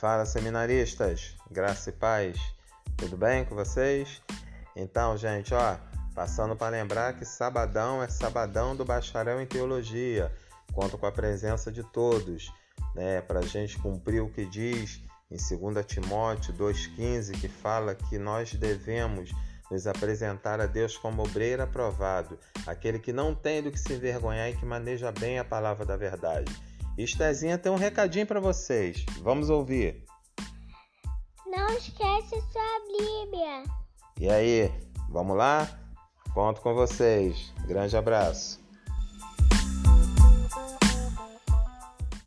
Fala, seminaristas, graça e paz, tudo bem com vocês? Então, gente, ó, passando para lembrar que sabadão é sabadão do bacharel em teologia, conto com a presença de todos, né, para a gente cumprir o que diz em 2 Timóteo 2,15, que fala que nós devemos nos apresentar a Deus como obreiro aprovado, aquele que não tem do que se envergonhar e que maneja bem a palavra da verdade. Estezinha tem um recadinho para vocês. Vamos ouvir. Não esquece sua Bíblia. E aí, vamos lá? Conto com vocês. Grande abraço.